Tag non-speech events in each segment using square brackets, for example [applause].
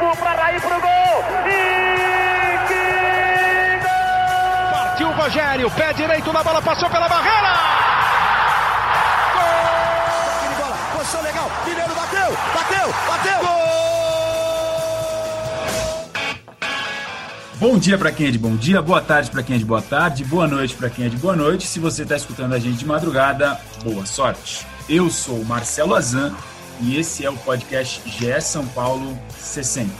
Lourenço para Raí pro gol. E que gol! Partiu o Rogério, pé direito na bola, passou pela barreira. Gol! bola, posição legal. Mineiro bateu, bateu, bateu. Gol! Bom dia para quem é de bom dia, boa tarde para quem é de boa tarde, boa noite para quem é de boa noite. Se você está escutando a gente de madrugada, boa sorte. Eu sou Marcelo Azan e esse é o podcast GE São Paulo 60.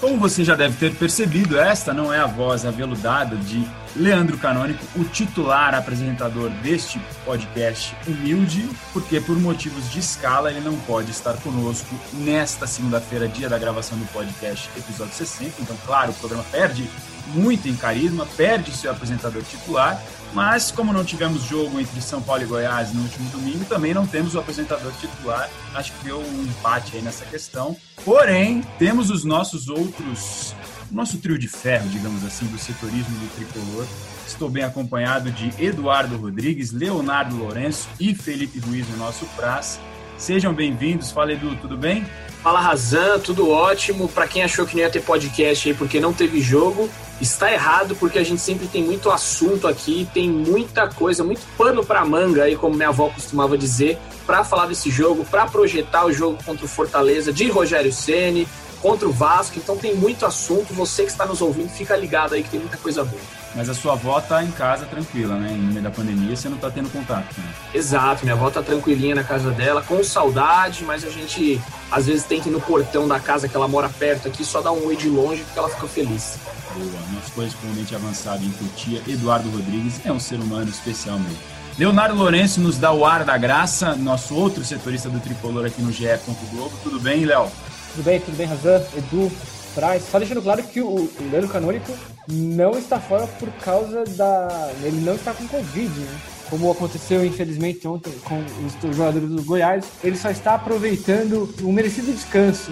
Como você já deve ter percebido, esta não é a voz aveludada de Leandro Canônico, o titular apresentador deste podcast humilde, porque por motivos de escala ele não pode estar conosco nesta segunda-feira, dia da gravação do podcast, episódio 60. Então, claro, o programa perde muito em carisma, perde seu apresentador titular, mas como não tivemos jogo entre São Paulo e Goiás no último domingo, também não temos o apresentador titular. Acho que deu um empate aí nessa questão. Porém, temos os nossos outros nosso trio de ferro, digamos assim, do setorismo do tricolor. Estou bem acompanhado de Eduardo Rodrigues, Leonardo Lourenço e Felipe Ruiz no nosso prazo. Sejam bem-vindos. Fala, Edu, tudo bem? Fala, Razan, tudo ótimo. Para quem achou que não ia ter podcast aí porque não teve jogo, está errado, porque a gente sempre tem muito assunto aqui, tem muita coisa, muito pano para manga aí, como minha avó costumava dizer, para falar desse jogo, para projetar o jogo contra o Fortaleza de Rogério Ceni, contra o Vasco. Então tem muito assunto. Você que está nos ouvindo, fica ligado aí que tem muita coisa boa. Mas a sua avó tá em casa tranquila, né? No meio da pandemia você não tá tendo contato. Né? Exato, minha avó tá tranquilinha na casa dela, com saudade, mas a gente às vezes tem que ir no portão da casa que ela mora perto aqui, só dar um oi de longe porque ela fica feliz. Boa, nosso correspondente avançado em Cotia, Eduardo Rodrigues, é um ser humano especial mesmo. Leonardo Lourenço nos dá o ar da graça, nosso outro setorista do Tricolor aqui no GE. Globo. Tudo bem, Léo? Tudo bem, tudo bem, Razan, Edu, Braz. Só deixando claro que o, o Leandro Canônico não está fora por causa da. Ele não está com Covid, né? Como aconteceu, infelizmente, ontem com os jogadores do Goiás. Ele só está aproveitando um merecido descanso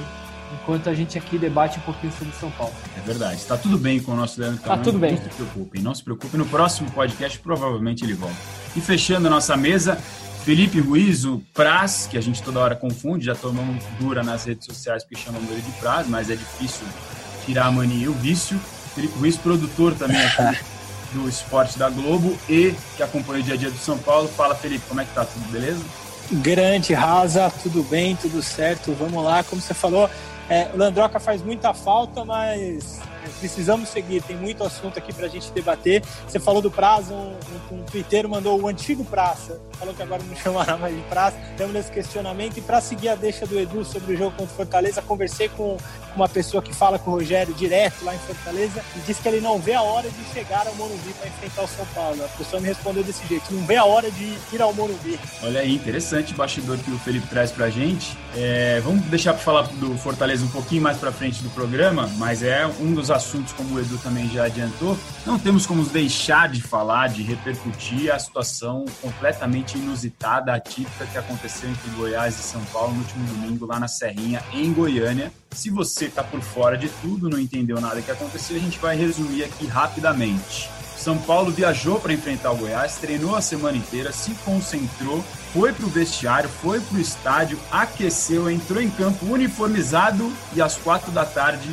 enquanto a gente aqui debate um pouquinho sobre São Paulo. É verdade. Está tudo bem com o nosso Leandro Canônico. Está tudo bem. Não se preocupem, não se preocupem. No próximo podcast, provavelmente ele volta. E fechando a nossa mesa, Felipe Ruiz, o Praz, que a gente toda hora confunde, já tomamos dura nas redes sociais porque chamamos ele de Praz, mas é difícil tirar a mania e o vício. Felipe Ruiz, produtor também aqui [laughs] do esporte da Globo e que acompanha o dia a dia do São Paulo. Fala, Felipe, como é que tá? Tudo beleza? Grande, Rasa, tudo bem, tudo certo. Vamos lá, como você falou, é, o Landroca faz muita falta, mas precisamos seguir, tem muito assunto aqui para a gente debater. Você falou do prazo, um, um, um mandou o antigo praça, falou que agora não [laughs] chamará mais de praça. Estamos nesse questionamento. E para seguir a deixa do Edu sobre o jogo contra o Fortaleza, conversei com uma pessoa que fala com o Rogério direto lá em Fortaleza e disse que ele não vê a hora de chegar ao Morumbi para enfrentar o São Paulo. A pessoa me respondeu desse jeito: não vê a hora de ir ao Morumbi. Olha aí, interessante o bastidor que o Felipe traz para a gente. É, vamos deixar para falar do Fortaleza um pouquinho mais para frente do programa, mas é um dos assuntos, como o Edu também já adiantou. Não temos como deixar de falar, de repercutir a situação completamente inusitada, atípica que aconteceu entre Goiás e São Paulo no último domingo lá na Serrinha, em Goiânia. Se você está por fora de tudo, não entendeu nada que aconteceu, a gente vai resumir aqui rapidamente. São Paulo viajou para enfrentar o Goiás, treinou a semana inteira, se concentrou, foi para o vestiário, foi para o estádio, aqueceu, entrou em campo uniformizado e às quatro da tarde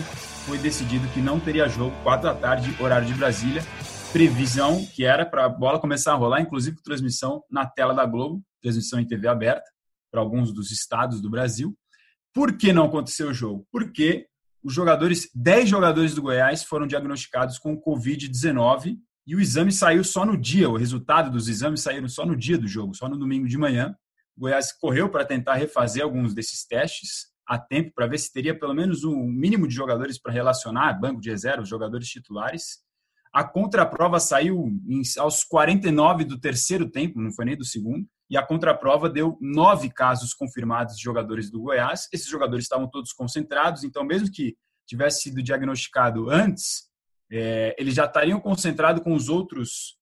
foi decidido que não teria jogo, quatro da tarde, horário de Brasília. Previsão que era para a bola começar a rolar, inclusive com transmissão na tela da Globo, transmissão em TV aberta para alguns dos estados do Brasil. Por que não aconteceu o jogo? Porque os jogadores, 10 jogadores do Goiás foram diagnosticados com Covid-19 e o exame saiu só no dia, o resultado dos exames saíram só no dia do jogo, só no domingo de manhã. O Goiás correu para tentar refazer alguns desses testes a tempo para ver se teria pelo menos um mínimo de jogadores para relacionar, banco de reserva, jogadores titulares. A contraprova saiu aos 49 do terceiro tempo, não foi nem do segundo, e a contraprova deu nove casos confirmados de jogadores do Goiás. Esses jogadores estavam todos concentrados, então, mesmo que tivesse sido diagnosticado antes, é, eles já estariam concentrados com os outros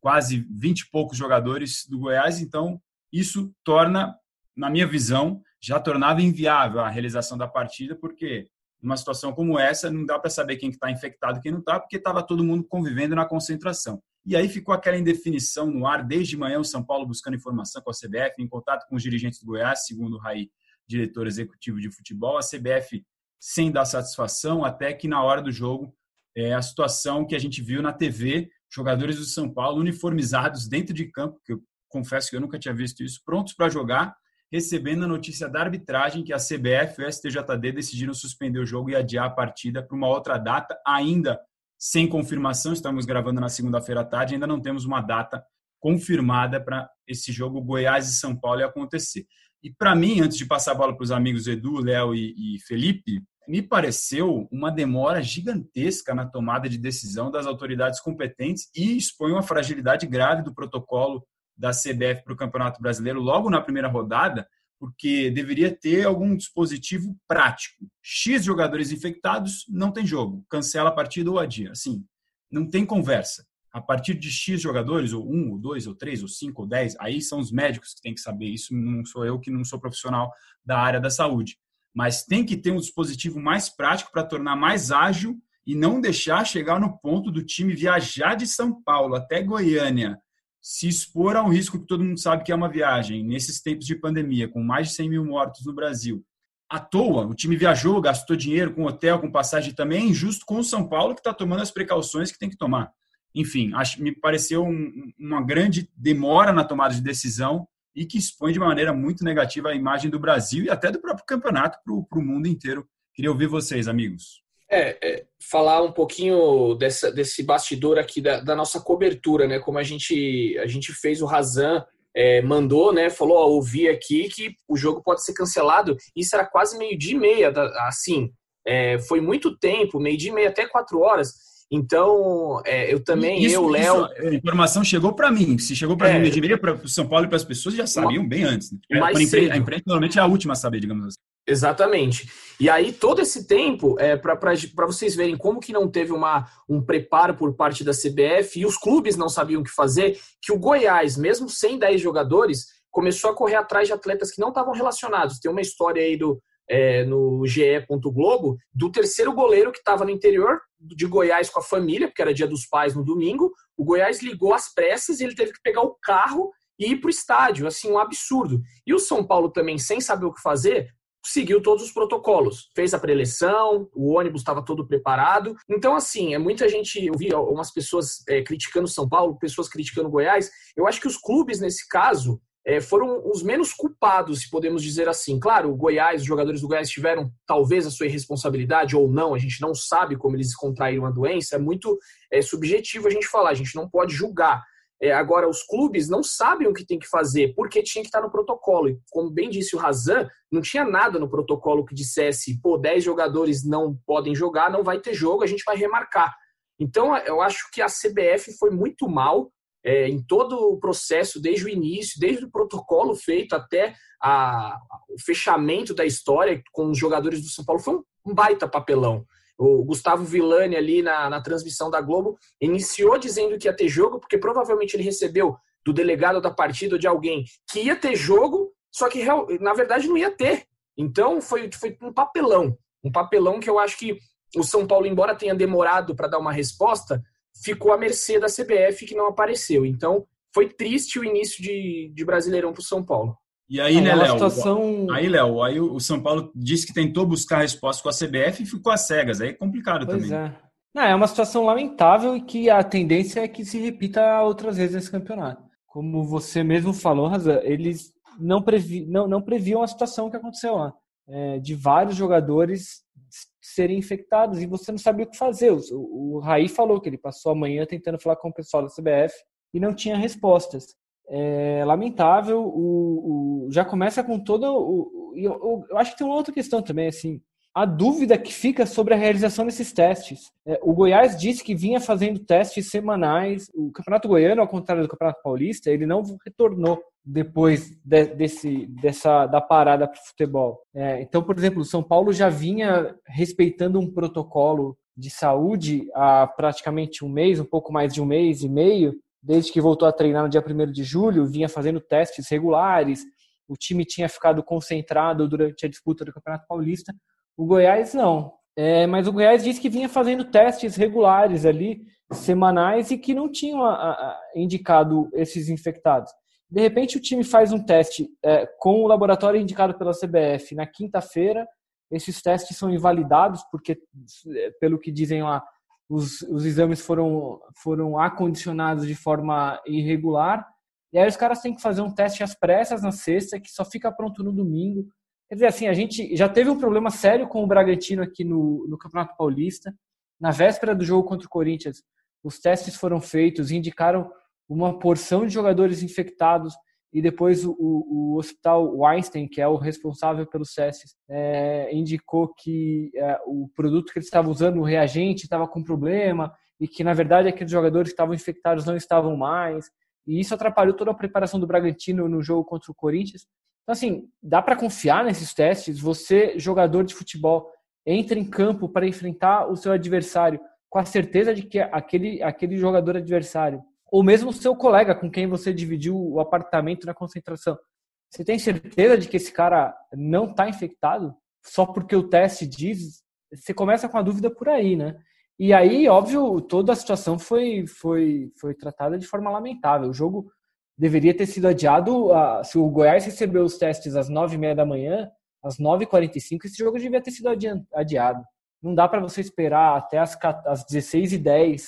quase 20 e poucos jogadores do Goiás, então isso torna, na minha visão, já tornava inviável a realização da partida, porque numa situação como essa não dá para saber quem está infectado e quem não está, porque estava todo mundo convivendo na concentração. E aí ficou aquela indefinição no ar desde manhã, o São Paulo buscando informação com a CBF, em contato com os dirigentes do Goiás, segundo o Raí, diretor executivo de futebol. A CBF sem dar satisfação, até que na hora do jogo, é a situação que a gente viu na TV, jogadores do São Paulo uniformizados dentro de campo, que eu confesso que eu nunca tinha visto isso, prontos para jogar, recebendo a notícia da arbitragem que a CBF e o STJD decidiram suspender o jogo e adiar a partida para uma outra data, ainda sem confirmação. Estamos gravando na segunda-feira à tarde, ainda não temos uma data confirmada para esse jogo Goiás e São Paulo acontecer. E para mim, antes de passar a bola para os amigos Edu, Léo e, e Felipe, me pareceu uma demora gigantesca na tomada de decisão das autoridades competentes e expõe uma fragilidade grave do protocolo da CBF para o Campeonato Brasileiro logo na primeira rodada, porque deveria ter algum dispositivo prático. X jogadores infectados, não tem jogo, cancela a partida ou adia. Assim, não tem conversa a partir de X jogadores, ou um, ou dois, ou três, ou cinco, ou dez, aí são os médicos que têm que saber. Isso não sou eu que não sou profissional da área da saúde. Mas tem que ter um dispositivo mais prático para tornar mais ágil e não deixar chegar no ponto do time viajar de São Paulo até Goiânia, se expor a um risco que todo mundo sabe que é uma viagem, nesses tempos de pandemia, com mais de 100 mil mortos no Brasil. À toa, o time viajou, gastou dinheiro com hotel, com passagem também, é injusto com o São Paulo, que está tomando as precauções que tem que tomar enfim, acho, me pareceu um, uma grande demora na tomada de decisão e que expõe de maneira muito negativa a imagem do Brasil e até do próprio campeonato para o mundo inteiro. Queria ouvir vocês, amigos. É, é, falar um pouquinho dessa, desse bastidor aqui da, da, nossa cobertura, né? Como a gente, a gente fez o Razan, é, mandou, né? Falou, ó, ouvi aqui que o jogo pode ser cancelado. Isso era quase meio dia e meia, assim. É, foi muito tempo, meio dia e meia até quatro horas. Então, é, eu também, isso, eu, Léo. A informação chegou para mim. Se chegou para é, mim, de para o São Paulo e para as pessoas, já sabiam uma, bem antes. Né? Mais a, imprensa, a imprensa normalmente é a última a saber, digamos assim. Exatamente. E aí, todo esse tempo, é, para vocês verem como que não teve uma, um preparo por parte da CBF e os clubes não sabiam o que fazer, que o Goiás, mesmo sem 10 jogadores, começou a correr atrás de atletas que não estavam relacionados. Tem uma história aí do, é, no GE. Globo do terceiro goleiro que estava no interior de Goiás com a família, porque era dia dos pais no domingo. O Goiás ligou às pressas e ele teve que pegar o carro e ir para o estádio. Assim, um absurdo. E o São Paulo também, sem saber o que fazer, seguiu todos os protocolos. Fez a preleção, o ônibus estava todo preparado. Então, assim, é muita gente. Eu vi algumas pessoas é, criticando São Paulo, pessoas criticando Goiás. Eu acho que os clubes, nesse caso, é, foram os menos culpados, se podemos dizer assim. Claro, o Goiás, os jogadores do Goiás tiveram talvez a sua irresponsabilidade ou não, a gente não sabe como eles contraíram a doença, é muito é, subjetivo a gente falar, a gente não pode julgar. É, agora, os clubes não sabem o que tem que fazer, porque tinha que estar no protocolo. E, como bem disse o Razan, não tinha nada no protocolo que dissesse, pô, 10 jogadores não podem jogar, não vai ter jogo, a gente vai remarcar. Então, eu acho que a CBF foi muito mal é, em todo o processo, desde o início, desde o protocolo feito até a, o fechamento da história com os jogadores do São Paulo, foi um, um baita papelão. O Gustavo Villani ali na, na transmissão da Globo iniciou dizendo que ia ter jogo, porque provavelmente ele recebeu do delegado da partida ou de alguém que ia ter jogo, só que na verdade não ia ter. Então foi, foi um papelão. Um papelão que eu acho que o São Paulo, embora tenha demorado para dar uma resposta, ficou à mercê da CBF que não apareceu. Então, foi triste o início de, de Brasileirão para o São Paulo. E aí, né, Léo? Situação... Aí, Léo, aí o São Paulo disse que tentou buscar resposta com a CBF e ficou às cegas. Aí é complicado pois também. É. Não, é uma situação lamentável e que a tendência é que se repita outras vezes nesse campeonato. Como você mesmo falou, Razan, eles não, previ, não, não previam a situação que aconteceu lá. É, de vários jogadores serem infectados e você não sabia o que fazer. O, o Raí falou que ele passou a manhã tentando falar com o pessoal da CBF e não tinha respostas. É lamentável, o, o já começa com todo o. Eu, eu, acho que tem uma outra questão também, assim a dúvida que fica sobre a realização desses testes. É, o Goiás disse que vinha fazendo testes semanais. O Campeonato Goiano, ao contrário do Campeonato Paulista, ele não retornou depois de, desse, dessa da parada para o futebol. É, então, por exemplo, o São Paulo já vinha respeitando um protocolo de saúde há praticamente um mês, um pouco mais de um mês e meio, desde que voltou a treinar no dia 1 de julho, vinha fazendo testes regulares. O time tinha ficado concentrado durante a disputa do Campeonato Paulista o Goiás não. É, mas o Goiás disse que vinha fazendo testes regulares ali, semanais, e que não tinham a, a, indicado esses infectados. De repente, o time faz um teste é, com o laboratório indicado pela CBF na quinta-feira, esses testes são invalidados porque, pelo que dizem lá, os, os exames foram, foram acondicionados de forma irregular. E aí os caras têm que fazer um teste às pressas na sexta, que só fica pronto no domingo. Quer dizer, assim, a gente já teve um problema sério com o Bragantino aqui no, no Campeonato Paulista. Na véspera do jogo contra o Corinthians, os testes foram feitos e indicaram uma porção de jogadores infectados e depois o, o, hospital Weinstein, que é o responsável pelos testes, é, indicou que é, o produto que eles estavam usando, o reagente, estava com problema e que, na verdade, aqueles jogadores que estavam infectados não estavam mais. E isso atrapalhou toda a preparação do Bragantino no jogo contra o Corinthians. Então, assim, dá para confiar nesses testes. Você, jogador de futebol, entra em campo para enfrentar o seu adversário com a certeza de que aquele, aquele jogador adversário ou mesmo seu colega com quem você dividiu o apartamento na concentração. Você tem certeza de que esse cara não está infectado? Só porque o teste diz? Você começa com a dúvida por aí, né? E aí, óbvio, toda a situação foi, foi, foi tratada de forma lamentável. O jogo deveria ter sido adiado. Se o Goiás recebeu os testes às 9h30 da manhã, às 9h45, esse jogo devia ter sido adiado. Não dá para você esperar até as, às 16h10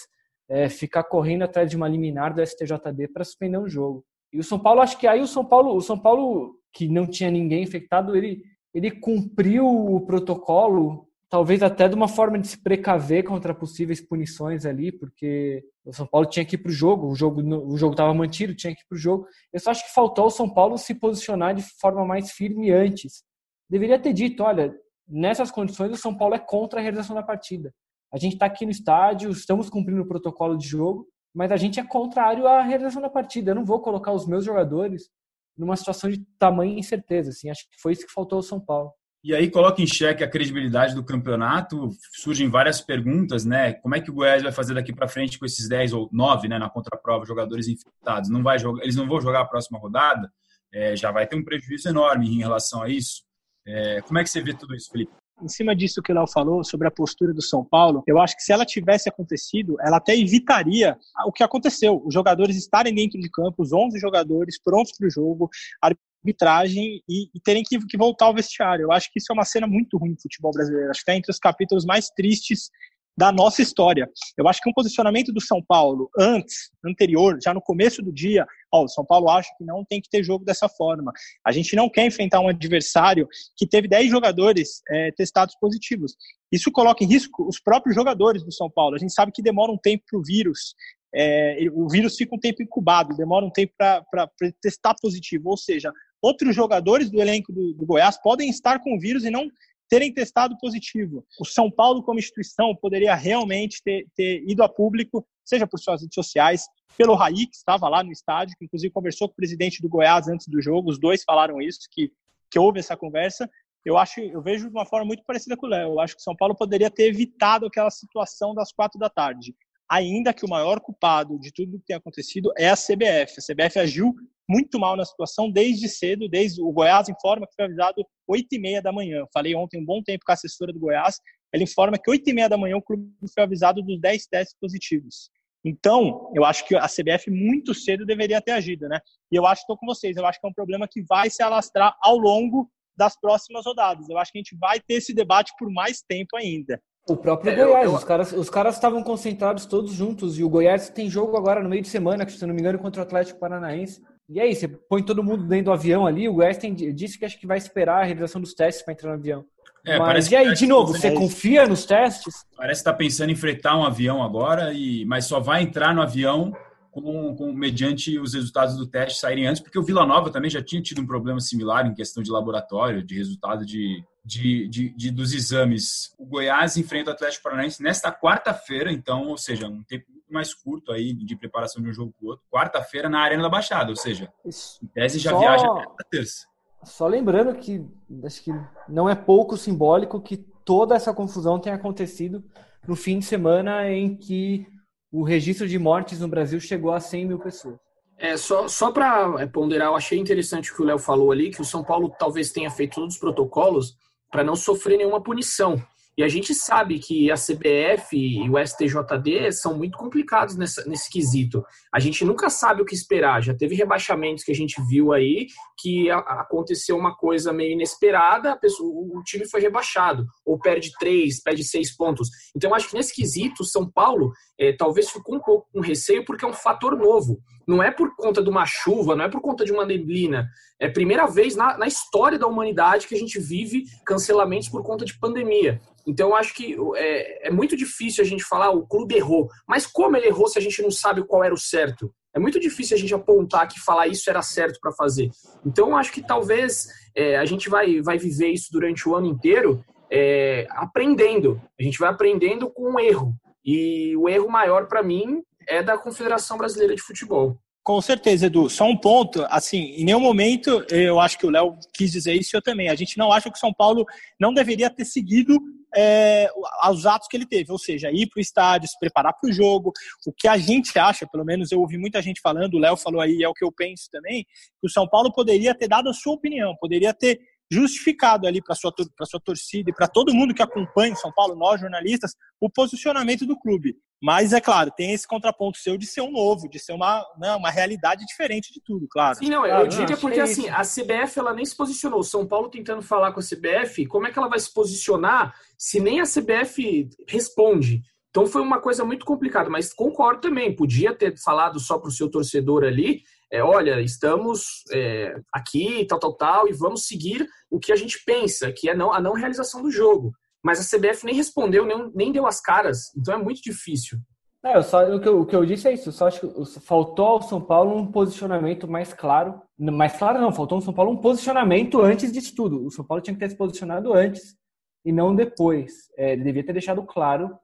é, ficar correndo atrás de uma liminar do STJD para suspender um jogo. E o São Paulo, acho que aí o São Paulo, o São Paulo que não tinha ninguém infectado, ele ele cumpriu o protocolo, talvez até de uma forma de se precaver contra possíveis punições ali, porque o São Paulo tinha que ir para o jogo, o jogo o jogo estava mantido, tinha que ir para o jogo. Eu só acho que faltou o São Paulo se posicionar de forma mais firme antes. Deveria ter dito, olha, nessas condições o São Paulo é contra a realização da partida. A gente está aqui no estádio, estamos cumprindo o protocolo de jogo, mas a gente é contrário à realização da partida. Eu não vou colocar os meus jogadores numa situação de tamanha incerteza. Assim, acho que foi isso que faltou ao São Paulo. E aí coloca em xeque a credibilidade do campeonato. Surgem várias perguntas, né? Como é que o Goiás vai fazer daqui para frente com esses 10 ou 9, né, na contraprova, jogadores infectados? Não vai jogar, eles não vão jogar a próxima rodada? É, já vai ter um prejuízo enorme em relação a isso. É, como é que você vê tudo isso, Felipe? Em cima disso que o Léo falou sobre a postura do São Paulo, eu acho que se ela tivesse acontecido, ela até evitaria o que aconteceu. Os jogadores estarem dentro de campo, os 11 jogadores prontos para o jogo, arbitragem e, e terem que, que, voltar ao vestiário. Eu acho que isso é uma cena muito ruim do futebol brasileiro. Acho que está entre os capítulos mais tristes da nossa história. Eu acho que um posicionamento do São Paulo antes, anterior, já no começo do dia, ó, o São Paulo acha que não tem que ter jogo dessa forma. A gente não quer enfrentar um adversário que teve 10 jogadores é, testados positivos. Isso coloca em risco os próprios jogadores do São Paulo. A gente sabe que demora um tempo para o vírus. É, o vírus fica um tempo incubado, demora um tempo para testar positivo. Ou seja, outros jogadores do elenco do, do Goiás podem estar com o vírus e não terem testado positivo. O São Paulo, como instituição, poderia realmente ter, ter ido a público, seja por suas redes sociais, pelo Raí, que estava lá no estádio, que inclusive conversou com o presidente do Goiás antes do jogo, os dois falaram isso, que, que houve essa conversa. Eu acho, eu vejo de uma forma muito parecida com o Léo. Eu acho que o São Paulo poderia ter evitado aquela situação das quatro da tarde. Ainda que o maior culpado de tudo que tem acontecido é a CBF. A CBF agiu muito mal na situação desde cedo, desde o Goiás informa que foi avisado 8 e meia da manhã. Falei ontem um bom tempo com a assessora do Goiás, ela informa que 8 e meia da manhã o clube foi avisado dos 10 testes positivos. Então, eu acho que a CBF muito cedo deveria ter agido, né? E eu acho que estou com vocês, eu acho que é um problema que vai se alastrar ao longo das próximas rodadas. Eu acho que a gente vai ter esse debate por mais tempo ainda. O próprio é, Goiás, eu, eu... os caras os caras estavam concentrados todos juntos e o Goiás tem jogo agora no meio de semana, se não me engano, contra o Atlético Paranaense. E aí, você põe todo mundo dentro do avião ali, o Weston disse que acho que vai esperar a realização dos testes para entrar no avião. É, mas, e aí, de novo, você confia nos testes? Parece que está pensando em fretar um avião agora, e mas só vai entrar no avião com, com, mediante os resultados do teste saírem antes, porque o Vila Nova também já tinha tido um problema similar em questão de laboratório, de resultado de, de, de, de dos exames. O Goiás enfrenta o Atlético Paranaense nesta quarta-feira, então, ou seja, um tempo mais curto aí de preparação de um jogo para o outro. Quarta-feira na Arena da Baixada, ou seja, Isso. em tese já Só... viaja até terça. Só lembrando que acho que não é pouco simbólico que toda essa confusão tenha acontecido no fim de semana em que o registro de mortes no Brasil chegou a 100 mil pessoas. É, só, só para é, ponderar, eu achei interessante o que o Léo falou ali, que o São Paulo talvez tenha feito todos os protocolos para não sofrer nenhuma punição. E a gente sabe que a CBF e o STJD são muito complicados nesse quesito. A gente nunca sabe o que esperar. Já teve rebaixamentos que a gente viu aí que aconteceu uma coisa meio inesperada, pessoa, o time foi rebaixado, ou perde três, perde seis pontos. Então, acho que nesse quesito, São Paulo é, talvez ficou um pouco com receio porque é um fator novo. Não é por conta de uma chuva, não é por conta de uma neblina. É a primeira vez na, na história da humanidade que a gente vive cancelamentos por conta de pandemia. Então, eu acho que é, é, muito difícil a gente falar o clube errou. Mas como ele errou se a gente não sabe qual era o certo? É muito difícil a gente apontar que falar isso era certo para fazer. Então, eu acho que talvez é, a gente vai, vai viver isso durante o ano inteiro é, aprendendo. A gente vai aprendendo com o erro. E o erro maior para mim é da Confederação Brasileira de Futebol. Com certeza, Edu. Só um ponto, assim, em nenhum momento eu acho que o Léo quis dizer isso eu também. A gente não acha que o São Paulo não deveria ter seguido é, os atos que ele teve, ou seja, ir para o estádio, se preparar para o jogo. O que a gente acha, pelo menos eu ouvi muita gente falando, o Léo falou aí, é o que eu penso também, que o São Paulo poderia ter dado a sua opinião, poderia ter justificado ali para sua sua torcida e para todo mundo que acompanha o São Paulo, nós jornalistas, o posicionamento do clube. Mas é claro, tem esse contraponto seu de ser um novo, de ser uma, né, uma realidade diferente de tudo, claro. Sim, não, eu digo é porque assim, a CBF ela nem se posicionou. São Paulo tentando falar com a CBF, como é que ela vai se posicionar se nem a CBF responde? Então foi uma coisa muito complicada, mas concordo também, podia ter falado só para o seu torcedor ali, é, olha, estamos é, aqui, tal, tal, tal, e vamos seguir o que a gente pensa, que é não, a não realização do jogo. Mas a CBF nem respondeu, nem, nem deu as caras, então é muito difícil. É, só, o, que eu, o que eu disse é isso, só acho que faltou ao São Paulo um posicionamento mais claro. Mais claro não, faltou ao São Paulo um posicionamento antes disso tudo. O São Paulo tinha que ter se posicionado antes e não depois. É, ele devia ter deixado claro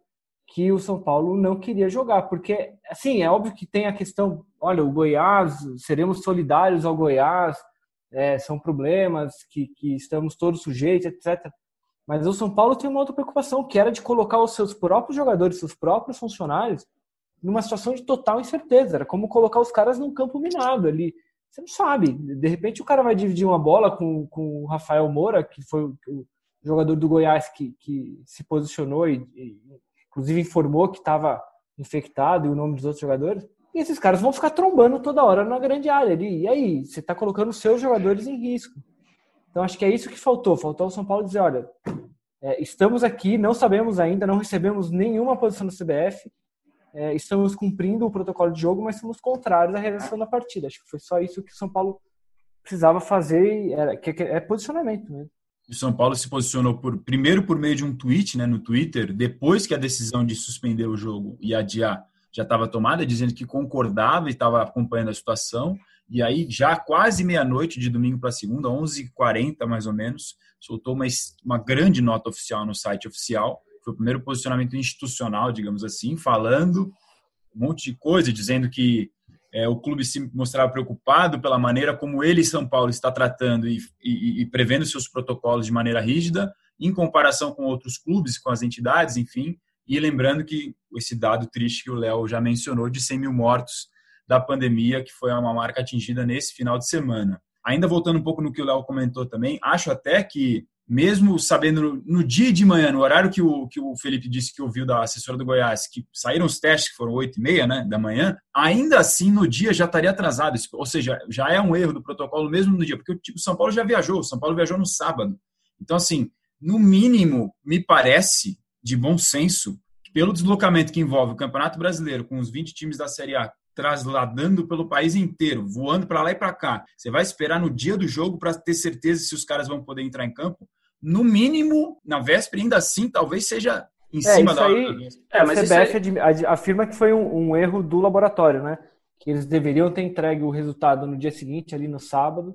que o São Paulo não queria jogar, porque, assim, é óbvio que tem a questão, olha, o Goiás, seremos solidários ao Goiás, é, são problemas que, que estamos todos sujeitos, etc. Mas o São Paulo tem uma outra preocupação, que era de colocar os seus próprios jogadores, seus próprios funcionários, numa situação de total incerteza. Era como colocar os caras num campo minado ali. Você não sabe. De repente o cara vai dividir uma bola com, com o Rafael Moura, que foi o, jogador do Goiás que, que se posicionou e, e inclusive informou que estava infectado e o nome dos outros jogadores. E esses caras vão ficar trombando toda hora na grande área ali. E aí, você está colocando os seus jogadores em risco. Então, acho que é isso que faltou. Faltou o São Paulo dizer: olha, é, estamos aqui, não sabemos ainda, não recebemos nenhuma posição do CBF, é, estamos cumprindo o protocolo de jogo, mas somos contrários à realização da partida. Acho que foi só isso que o São Paulo precisava fazer, era, que é posicionamento mesmo o São Paulo se posicionou por primeiro por meio de um tweet né, no Twitter, depois que a decisão de suspender o jogo e adiar já estava tomada, dizendo que concordava e estava acompanhando a situação. E aí, já quase meia-noite de domingo para segunda, 11h40 mais ou menos, soltou uma, uma grande nota oficial no site oficial. Foi o primeiro posicionamento institucional, digamos assim, falando um monte de coisa, dizendo que é, o clube se mostrava preocupado pela maneira como ele, São Paulo, está tratando e, e, e, prevendo seus protocolos de maneira rígida, em comparação com outros clubes, com as entidades, enfim. E lembrando que esse dado triste que o Léo já mencionou, de 100 mil mortos da pandemia, que foi uma marca atingida nesse final de semana. Ainda voltando um pouco no que o Léo comentou também, acho até que mesmo sabendo no, dia de manhã, no horário que o, que o Felipe disse que ouviu da assessora do Goiás, que saíram os testes, que foram 8 e meia né, da manhã, ainda assim no dia já estaria atrasado. Ou seja, já é um erro do protocolo mesmo no dia, porque o tipo, São Paulo já viajou, o São Paulo viajou no sábado. Então, assim, no mínimo, me parece de bom senso, pelo deslocamento que envolve o Campeonato Brasileiro com os 20 times da Série A trasladando pelo país inteiro, voando para lá e para cá. Você vai esperar no dia do jogo para ter certeza se os caras vão poder entrar em campo? No mínimo, na véspera, ainda assim, talvez seja em é, cima da aí, É, mas a CBF aí... afirma que foi um, um, erro do laboratório, né? Que eles deveriam ter entregue o resultado no dia seguinte, ali no sábado,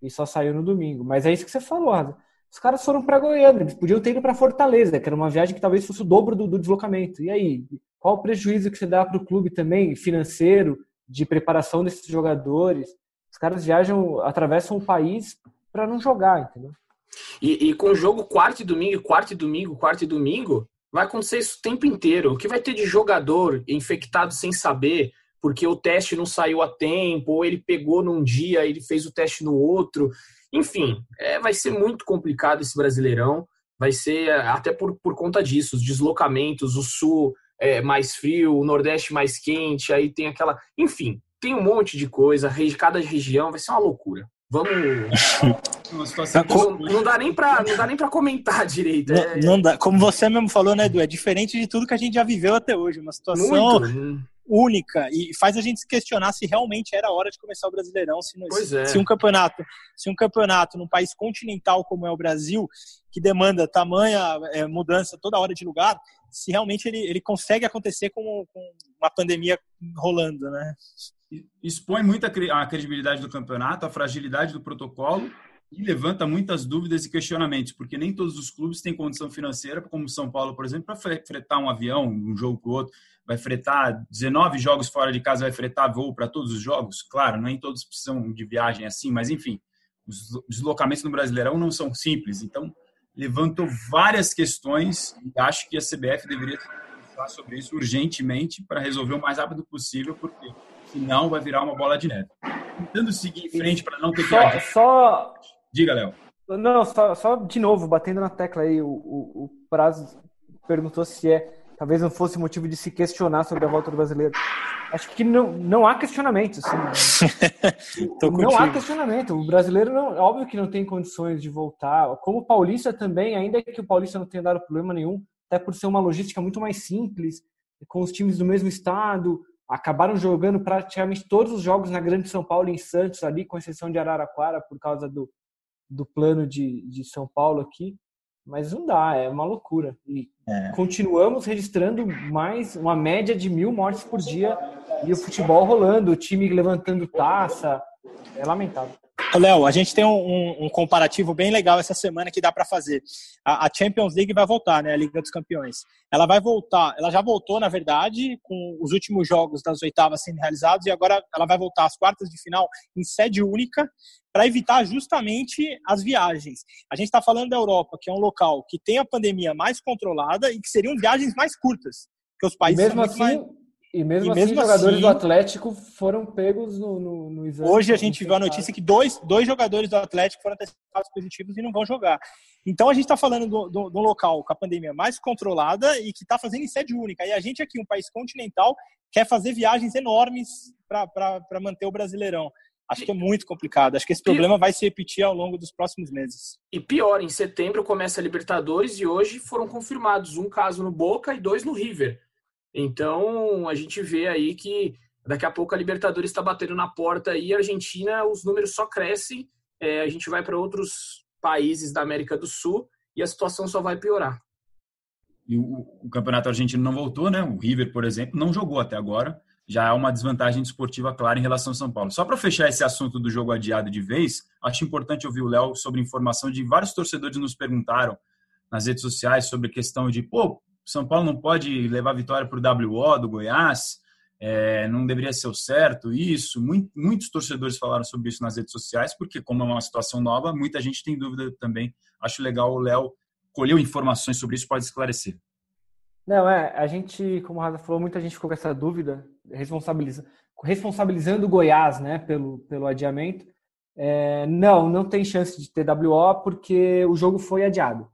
e só saiu no domingo. Mas é isso que você falou, Raza. Os caras foram para Goiânia, eles podiam ter ido para Fortaleza, que era uma viagem que talvez fosse o dobro do, do deslocamento. E aí, qual o prejuízo que você dá para o clube também, financeiro, de preparação desses jogadores? Os caras viajam, atravessam o país para não jogar, entendeu? E, e, com o jogo quarto e domingo, quarto e domingo, quarto e domingo, vai acontecer isso o tempo inteiro. O que vai ter de jogador infectado sem saber, porque o teste não saiu a tempo, ou ele pegou num dia, ele fez o teste no outro. Enfim, é, vai ser muito complicado esse Brasileirão vai ser até por, por conta disso, os deslocamentos, o sul é mais frio, o nordeste mais quente, aí tem aquela. Enfim, tem um monte de coisa, cada região vai ser uma loucura. Vamos. [laughs] não, não, dá nem pra, não dá nem para comentar [laughs] direito. É... Não, não, dá. Como você mesmo falou, né, Edu? É diferente de tudo que a gente já viveu até hoje. Uma situação Muito. Única e faz a gente se questionar se realmente era hora de começar o Brasileirão. Se, se, é. se um campeonato, se um campeonato num país continental como é o Brasil, que demanda tamanha é, mudança toda hora de lugar, se realmente ele, ele consegue acontecer com, com uma pandemia rolando, né? expõe muito a credibilidade do campeonato, a fragilidade do protocolo e levanta muitas dúvidas e questionamentos, porque nem todos os clubes têm condição financeira, como São Paulo, por exemplo, para fretar um avião, um jogo para o outro, vai fretar 19 jogos fora de casa, vai fretar voo para todos os jogos. Claro, nem todos precisam de viagem assim, mas enfim, os deslocamentos no Brasileirão não são simples, então levantou várias questões e acho que a CBF deveria falar sobre isso urgentemente para resolver o mais rápido possível, porque senão vai virar uma bola de neve. Tentando seguir em frente para não ter só, que. Só. Diga, Léo. Não, só, só de novo, batendo na tecla aí, o, o, o Prazo perguntou se é. Talvez não fosse motivo de se questionar sobre a volta do brasileiro. Acho que não, não há questionamento. Assim. [laughs] não há questionamento. O brasileiro, não, óbvio que não tem condições de voltar. Como o Paulista também, ainda que o Paulista não tenha dado problema nenhum, até por ser uma logística muito mais simples, com os times do mesmo estado, acabaram jogando praticamente todos os jogos na Grande São Paulo em Santos ali, com exceção de Araraquara, por causa do, do plano de, de São Paulo aqui. Mas não dá, é uma loucura. E é. continuamos registrando mais uma média de mil mortes por dia e o futebol rolando, o time levantando taça. É lamentável. Léo, a gente tem um, um, comparativo bem legal essa semana que dá para fazer. A, a, Champions League vai voltar, né? A Liga dos Campeões. Ela vai voltar, ela já voltou, na verdade, com os últimos jogos das oitavas sendo realizados, e agora ela vai voltar às quartas de final em sede única para evitar justamente as viagens. A gente está falando da Europa, que é um local que tem a pandemia mais controlada e que seriam viagens mais curtas. Que os países mesmo assim, mais e mesmo, e assim, mesmo jogadores assim, do Atlético foram pegos no, no, no exame. Hoje a gente viu a notícia que dois, dois jogadores do Atlético foram testados positivos e não vão jogar. Então a gente está falando de um local com a pandemia mais controlada e que está fazendo em sede única. E a gente aqui, um país continental, quer fazer viagens enormes para manter o Brasileirão. Acho que é muito complicado. Acho que esse problema vai se repetir ao longo dos próximos meses. E pior, em setembro começa a Libertadores e hoje foram confirmados um caso no Boca e dois no River. Então, a gente vê aí que daqui a pouco a Libertadores está batendo na porta e a Argentina, os números só crescem. É, a gente vai para outros países da América do Sul e a situação só vai piorar. E o, o, campeonato argentino não voltou, né? O River, por exemplo, não jogou até agora. Já é uma desvantagem desportiva clara em relação ao São Paulo. Só para fechar esse assunto do jogo adiado de vez, acho importante ouvir o Léo sobre informação de vários torcedores nos perguntaram nas redes sociais sobre a questão de, pô, são Paulo não pode levar vitória para o WO do Goiás, é, não deveria ser o certo isso. Muito, muitos torcedores falaram sobre isso nas redes sociais, porque, como é uma situação nova, muita gente tem dúvida também. Acho legal o Léo colheu informações sobre isso, pode esclarecer. Não, é, a gente, como o Raza falou, muita gente ficou com essa dúvida, responsabiliza, responsabilizando o Goiás né, pelo, pelo adiamento. É, não, não tem chance de ter WO porque o jogo foi adiado.